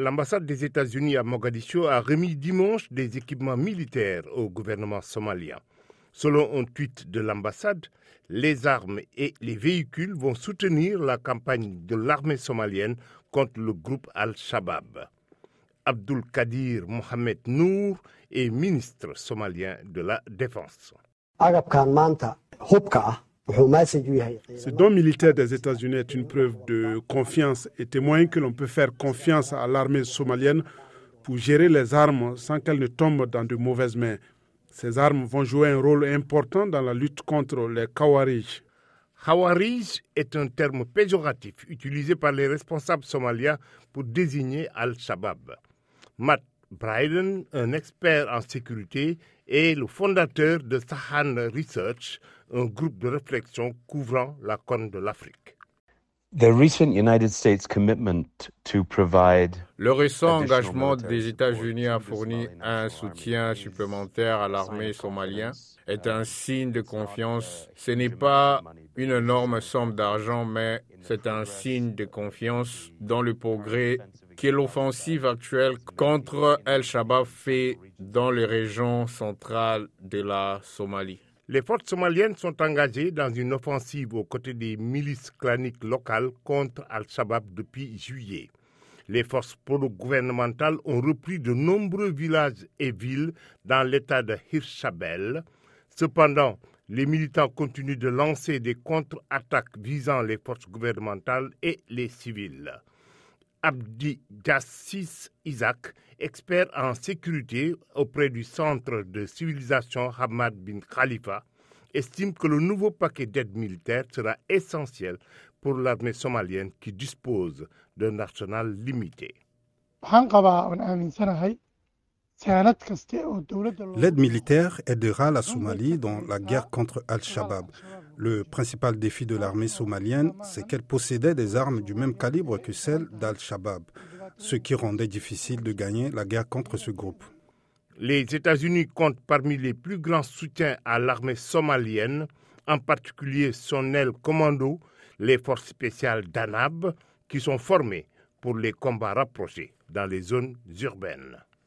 L'ambassade des États-Unis à Mogadiscio a remis dimanche des équipements militaires au gouvernement somalien. Selon un tweet de l'ambassade, les armes et les véhicules vont soutenir la campagne de l'armée somalienne contre le groupe Al-Shabaab. Abdul Kadir Mohamed Nour est ministre somalien de la Défense. Ce don militaire des États-Unis est une preuve de confiance et témoigne que l'on peut faire confiance à l'armée somalienne pour gérer les armes sans qu'elles ne tombent dans de mauvaises mains. Ces armes vont jouer un rôle important dans la lutte contre les Khawarij. Khawarij est un terme péjoratif utilisé par les responsables somaliens pour désigner Al-Shabaab. Matt Bryden, un expert en sécurité, est le fondateur de Sahan Research, un groupe de réflexion couvrant la corne de l'Afrique. Le récent engagement des États-Unis à fournir un soutien supplémentaire à l'armée somalienne est un signe de confiance. Ce n'est pas une énorme somme d'argent, mais c'est un signe de confiance dans le progrès que l'offensive actuelle contre El-Shabaab fait dans les régions centrales de la Somalie. Les forces somaliennes sont engagées dans une offensive aux côtés des milices claniques locales contre Al-Shabaab depuis juillet. Les forces pro-gouvernementales ont repris de nombreux villages et villes dans l'état de Hirshabelle. Cependant, les militants continuent de lancer des contre-attaques visant les forces gouvernementales et les civils. Abdi Jassis Isaac, expert en sécurité auprès du Centre de civilisation Hamad bin Khalifa, estime que le nouveau paquet d'aide militaire sera essentiel pour l'armée somalienne qui dispose d'un arsenal limité. L'aide militaire aidera la Somalie dans la guerre contre Al-Shabaab. Le principal défi de l'armée somalienne, c'est qu'elle possédait des armes du même calibre que celles d'Al-Shabaab, ce qui rendait difficile de gagner la guerre contre ce groupe. Les États-Unis comptent parmi les plus grands soutiens à l'armée somalienne, en particulier son aile commando, les forces spéciales d'Anab, qui sont formées pour les combats rapprochés dans les zones urbaines.